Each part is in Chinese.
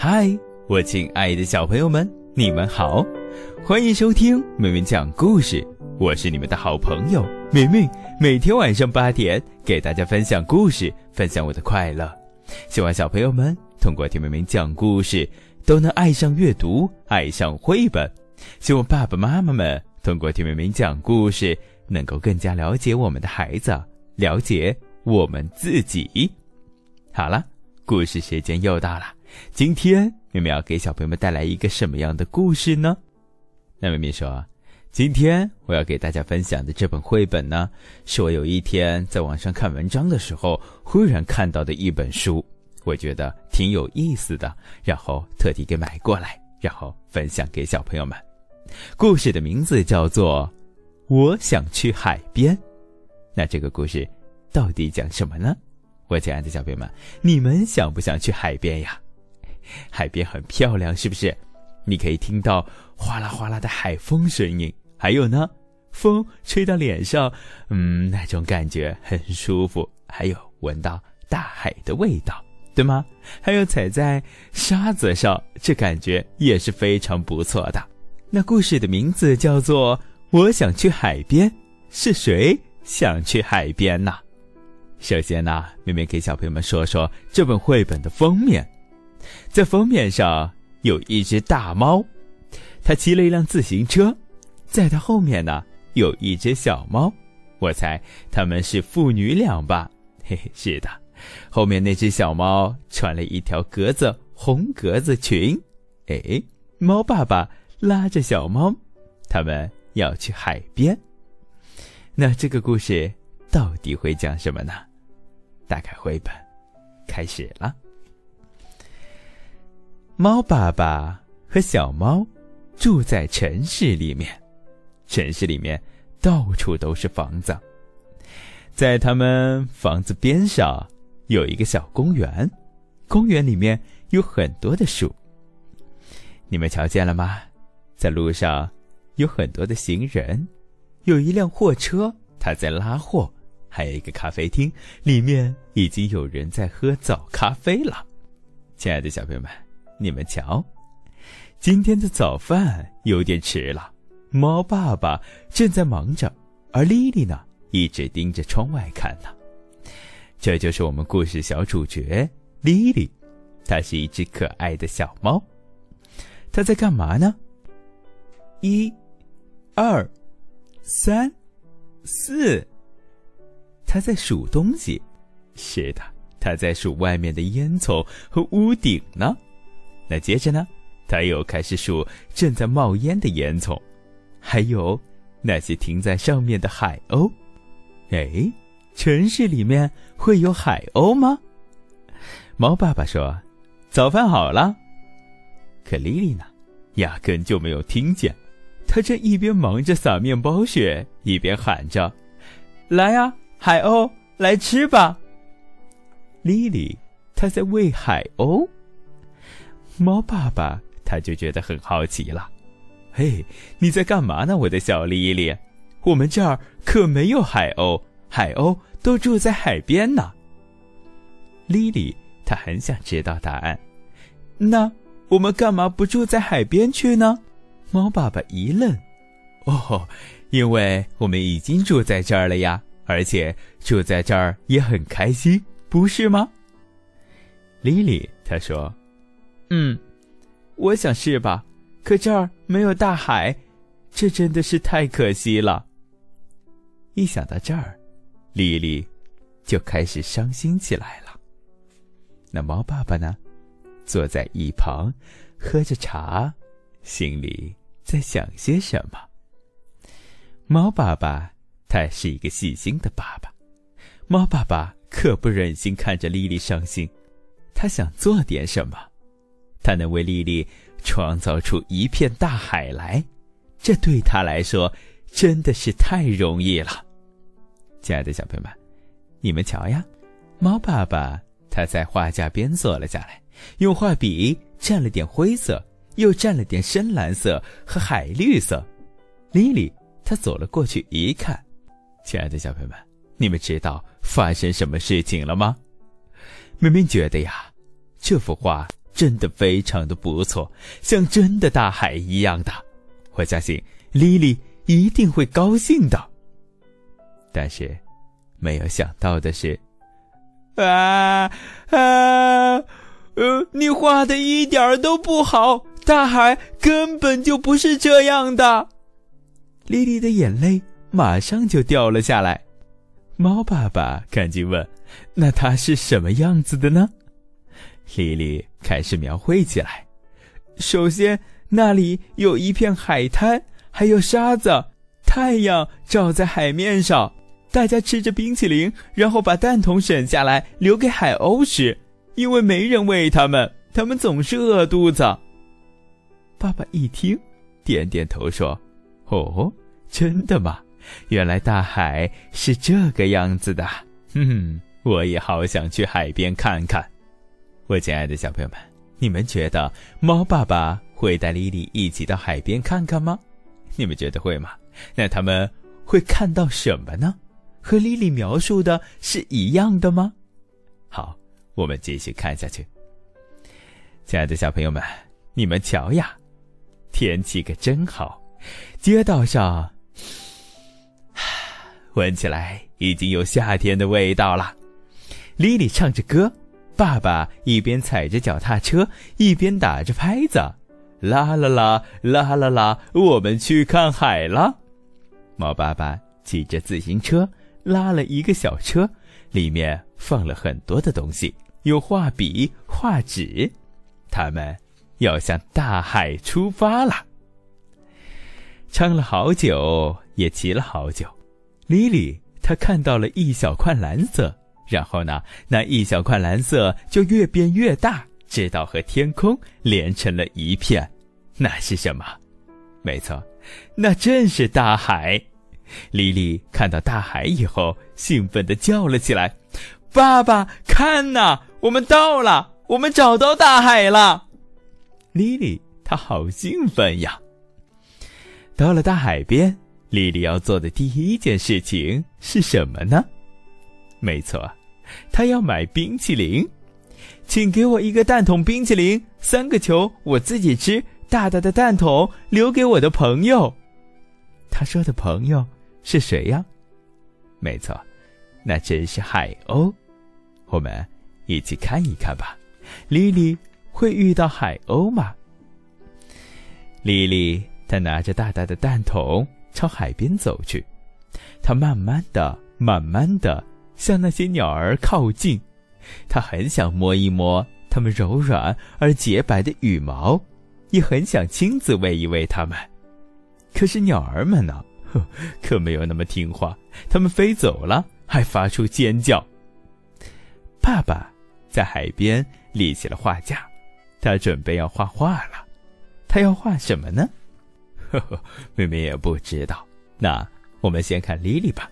嗨，我亲爱的小朋友们，你们好，欢迎收听明明讲故事。我是你们的好朋友明明，每天晚上八点给大家分享故事，分享我的快乐。希望小朋友们通过听明明讲故事，都能爱上阅读，爱上绘本。希望爸爸妈妈们通过听明明讲故事，能够更加了解我们的孩子，了解我们自己。好了，故事时间又到了。今天明明要给小朋友们带来一个什么样的故事呢？那明明说，今天我要给大家分享的这本绘本呢，是我有一天在网上看文章的时候，忽然看到的一本书，我觉得挺有意思的，然后特地给买过来，然后分享给小朋友们。故事的名字叫做《我想去海边》。那这个故事到底讲什么呢？我亲爱的小朋友们，你们想不想去海边呀？海边很漂亮，是不是？你可以听到哗啦哗啦的海风声音，还有呢，风吹到脸上，嗯，那种感觉很舒服。还有闻到大海的味道，对吗？还有踩在沙子上，这感觉也是非常不错的。那故事的名字叫做《我想去海边》，是谁想去海边呢？首先呢，妹妹给小朋友们说说这本绘本的封面。在封面上有一只大猫，它骑了一辆自行车，在它后面呢有一只小猫，我猜他们是父女俩吧？嘿嘿，是的，后面那只小猫穿了一条格子红格子裙。哎，猫爸爸拉着小猫，他们要去海边。那这个故事到底会讲什么呢？打开绘本，开始了。猫爸爸和小猫住在城市里面，城市里面到处都是房子，在他们房子边上有一个小公园，公园里面有很多的树。你们瞧见了吗？在路上有很多的行人，有一辆货车，它在拉货。还有一个咖啡厅，里面已经有人在喝早咖啡了。亲爱的小朋友们，你们瞧，今天的早饭有点迟了。猫爸爸正在忙着，而莉莉呢，一直盯着窗外看呢。这就是我们故事小主角莉莉，它是一只可爱的小猫。它在干嘛呢？一、二、三、四。他在数东西，是的，他在数外面的烟囱和屋顶呢。那接着呢，他又开始数正在冒烟的烟囱，还有那些停在上面的海鸥。哎，城市里面会有海鸥吗？猫爸爸说：“早饭好了。”可莉莉呢，压根就没有听见。她正一边忙着撒面包屑，一边喊着：“来呀！”海鸥来吃吧，莉莉，她在喂海鸥。猫爸爸他就觉得很好奇了，嘿，你在干嘛呢，我的小莉莉？我们这儿可没有海鸥，海鸥都住在海边呢。莉莉，她很想知道答案。那我们干嘛不住在海边去呢？猫爸爸一愣，哦，因为我们已经住在这儿了呀。而且住在这儿也很开心，不是吗？莉莉她说：“嗯，我想是吧？可这儿没有大海，这真的是太可惜了。”一想到这儿，莉莉就开始伤心起来了。那猫爸爸呢？坐在一旁，喝着茶，心里在想些什么？猫爸爸。他是一个细心的爸爸，猫爸爸可不忍心看着莉莉伤心，他想做点什么，他能为莉莉创造出一片大海来，这对他来说真的是太容易了。亲爱的小朋友们，你们瞧呀，猫爸爸他在画架边坐了下来，用画笔蘸了点灰色，又蘸了点深蓝色和海绿色。莉莉她走了过去一看。亲爱的小朋友们，你们知道发生什么事情了吗？明明觉得呀，这幅画真的非常的不错，像真的大海一样的。我相信莉莉一定会高兴的。但是，没有想到的是，啊啊，呃，你画的一点都不好，大海根本就不是这样的。莉莉的眼泪马上就掉了下来。猫爸爸赶紧问：“那它是什么样子的呢？”莉莉开始描绘起来。首先，那里有一片海滩，还有沙子，太阳照在海面上，大家吃着冰淇淋，然后把蛋筒省下来留给海鸥吃，因为没人喂它们，它们总是饿肚子。爸爸一听，点点头说：“哦，真的吗？原来大海是这个样子的。嗯，我也好想去海边看看。”我亲爱的小朋友们，你们觉得猫爸爸会带莉莉一起到海边看看吗？你们觉得会吗？那他们会看到什么呢？和莉莉描述的是一样的吗？好，我们继续看下去。亲爱的小朋友们，你们瞧呀，天气可真好，街道上，闻起来已经有夏天的味道了。莉莉唱着歌。爸爸一边踩着脚踏车，一边打着拍子，啦啦啦啦啦啦，我们去看海了。猫爸爸骑着自行车，拉了一个小车，里面放了很多的东西，有画笔、画纸。他们要向大海出发了。唱了好久，也骑了好久，莉莉她看到了一小块蓝色。然后呢，那一小块蓝色就越变越大，直到和天空连成了一片。那是什么？没错，那正是大海。莉莉看到大海以后，兴奋地叫了起来：“爸爸，看呐，我们到了，我们找到大海了！”莉莉她好兴奋呀！到了大海边，莉莉要做的第一件事情是什么呢？没错。他要买冰淇淋，请给我一个蛋筒冰淇淋，三个球我自己吃，大大的蛋筒留给我的朋友。他说的朋友是谁呀？没错，那真是海鸥。我们一起看一看吧。莉莉会遇到海鸥吗？莉莉她拿着大大的蛋筒朝海边走去，她慢慢的、慢慢的。向那些鸟儿靠近，他很想摸一摸它们柔软而洁白的羽毛，也很想亲自喂一喂它们。可是鸟儿们呢，可没有那么听话，它们飞走了，还发出尖叫。爸爸在海边立起了画架，他准备要画画了。他要画什么呢？呵呵，妹妹也不知道。那我们先看莉莉吧，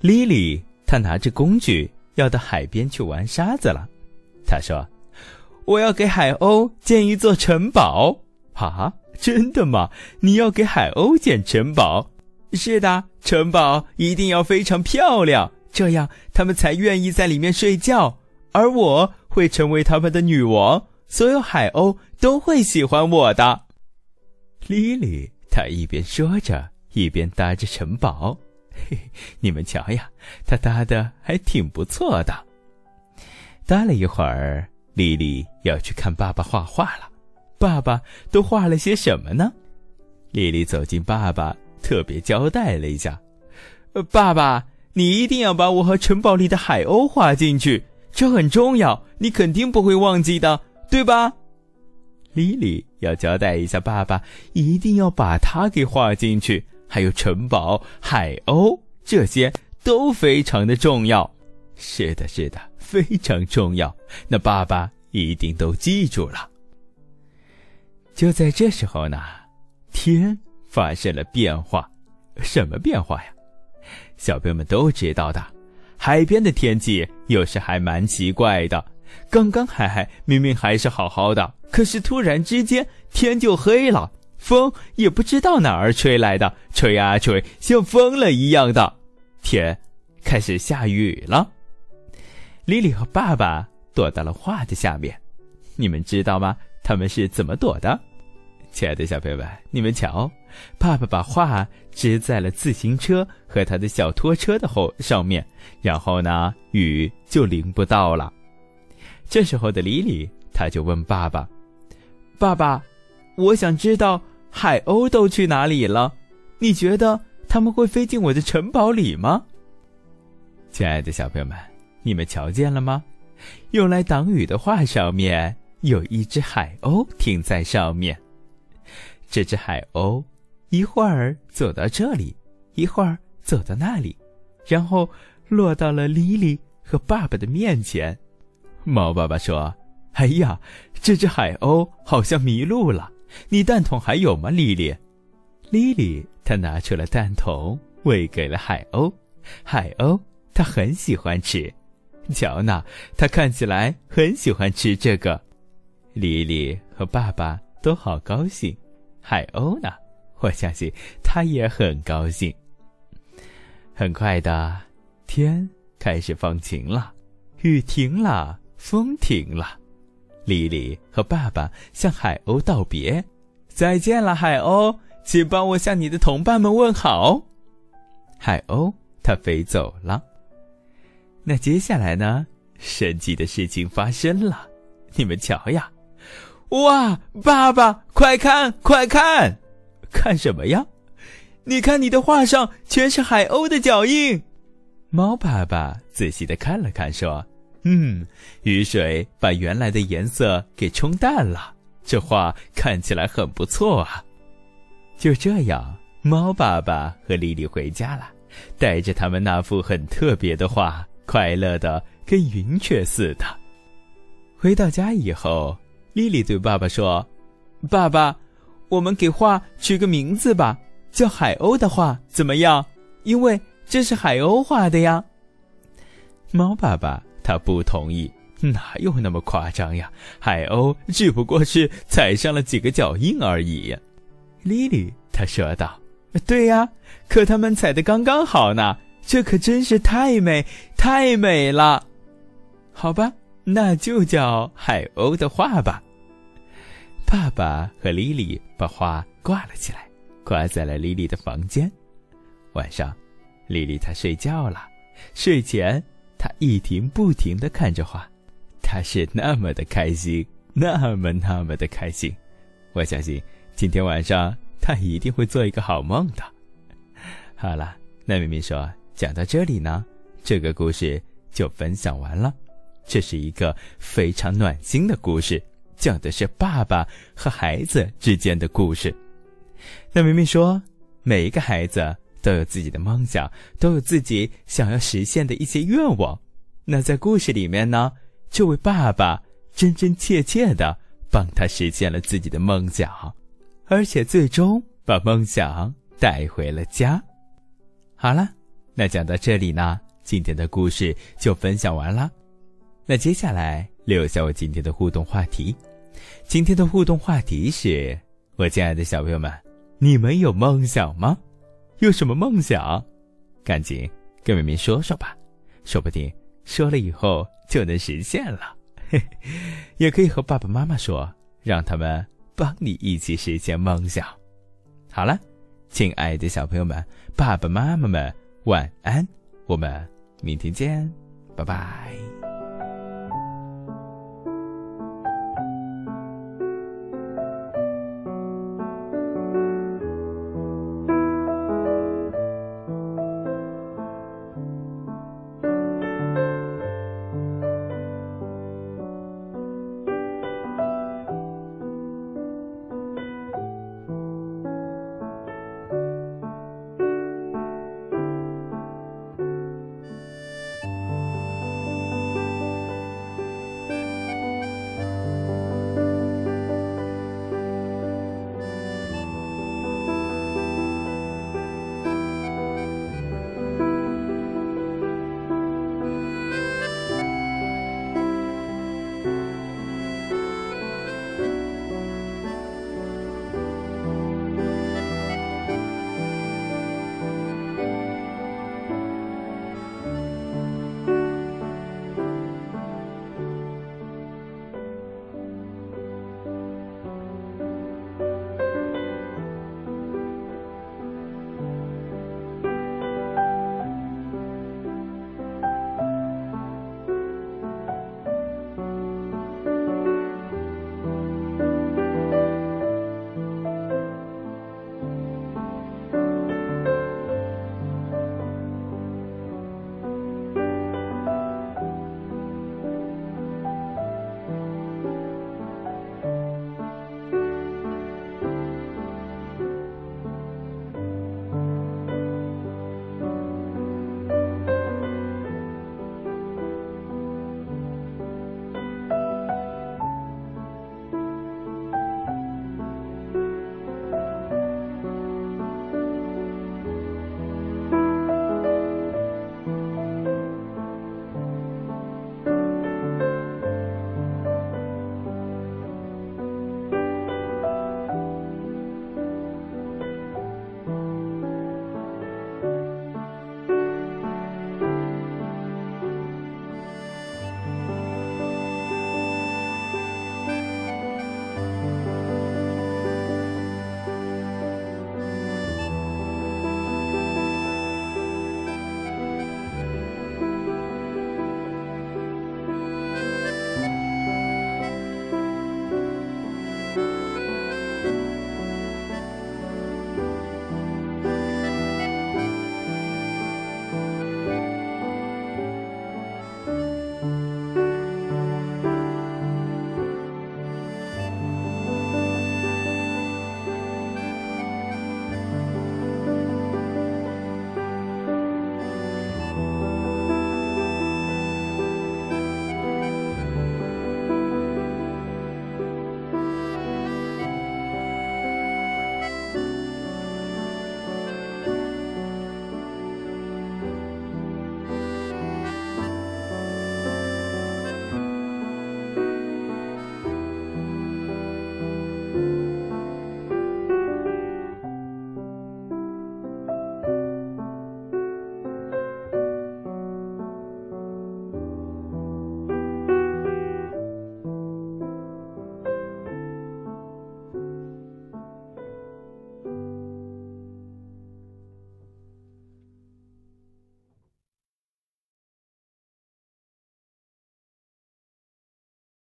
莉莉。他拿着工具要到海边去玩沙子了。他说：“我要给海鸥建一座城堡。”啊，真的吗？你要给海鸥建城堡？是的，城堡一定要非常漂亮，这样他们才愿意在里面睡觉。而我会成为他们的女王，所有海鸥都会喜欢我的。莉莉，她一边说着，一边搭着城堡。你们瞧呀，他搭的还挺不错的。搭了一会儿，丽丽要去看爸爸画画了。爸爸都画了些什么呢？丽丽走进爸爸，特别交代了一下：“爸爸，你一定要把我和城堡里的海鸥画进去，这很重要，你肯定不会忘记的，对吧？”丽丽要交代一下爸爸，一定要把它给画进去。还有城堡、海鸥，这些都非常的重要。是的，是的，非常重要。那爸爸一定都记住了。就在这时候呢，天发生了变化。什么变化呀？小朋友们都知道的，海边的天气有时还蛮奇怪的。刚刚还还明明还是好好的，可是突然之间天就黑了。风也不知道哪儿吹来的，吹啊吹，像疯了一样的。天开始下雨了。莉莉和爸爸躲到了画的下面，你们知道吗？他们是怎么躲的？亲爱的小朋友们，你们瞧，爸爸把画支在了自行车和他的小拖车的后上面，然后呢，雨就淋不到了。这时候的莉莉，他就问爸爸：“爸爸，我想知道海鸥都去哪里了？你觉得他们会飞进我的城堡里吗？”亲爱的小朋友们，你们瞧见了吗？用来挡雨的画上面有一只海鸥停在上面。这只海鸥一会儿走到这里，一会儿走到那里，然后落到了莉莉和爸爸的面前。猫爸爸说：“哎呀，这只海鸥好像迷路了。你蛋筒还有吗，莉莉？”莉莉她拿出了蛋筒，喂给了海鸥。海鸥它很喜欢吃。瞧那，它看起来很喜欢吃这个。莉莉和爸爸都好高兴。海鸥呢？我相信它也很高兴。很快的，天开始放晴了，雨停了，风停了。莉莉和爸爸向海鸥道别：“再见了，海鸥，请帮我向你的同伴们问好。”海鸥它飞走了。那接下来呢？神奇的事情发生了，你们瞧呀！哇，爸爸，快看，快看，看什么呀？你看你的画上全是海鸥的脚印。猫爸爸仔细的看了看，说：“嗯，雨水把原来的颜色给冲淡了，这画看起来很不错啊。”就这样，猫爸爸和莉莉回家了，带着他们那幅很特别的画。快乐的跟云雀似的。回到家以后，莉莉对爸爸说：“爸爸，我们给画取个名字吧，叫海鸥的画怎么样？因为这是海鸥画的呀。”猫爸爸他不同意，哪有那么夸张呀？海鸥只不过是踩上了几个脚印而已。莉莉她说道：“对呀，可他们踩的刚刚好呢。”这可真是太美，太美了。好吧，那就叫海鸥的画吧。爸爸和莉莉把画挂了起来，挂在了莉莉的房间。晚上，莉莉她睡觉了。睡前，他一停不停的看着画，他是那么的开心，那么那么的开心。我相信今天晚上他一定会做一个好梦的。好了，那明明说。讲到这里呢，这个故事就分享完了。这是一个非常暖心的故事，讲的是爸爸和孩子之间的故事。那明明说，每一个孩子都有自己的梦想，都有自己想要实现的一些愿望。那在故事里面呢，这位爸爸真真切切的帮他实现了自己的梦想，而且最终把梦想带回了家。好了。那讲到这里呢，今天的故事就分享完了。那接下来留下我今天的互动话题。今天的互动话题是：我亲爱的小朋友们，你们有梦想吗？有什么梦想？赶紧跟妹妹说说吧，说不定说了以后就能实现了。也可以和爸爸妈妈说，让他们帮你一起实现梦想。好了，亲爱的小朋友们，爸爸妈妈们。晚安，我们明天见，拜拜。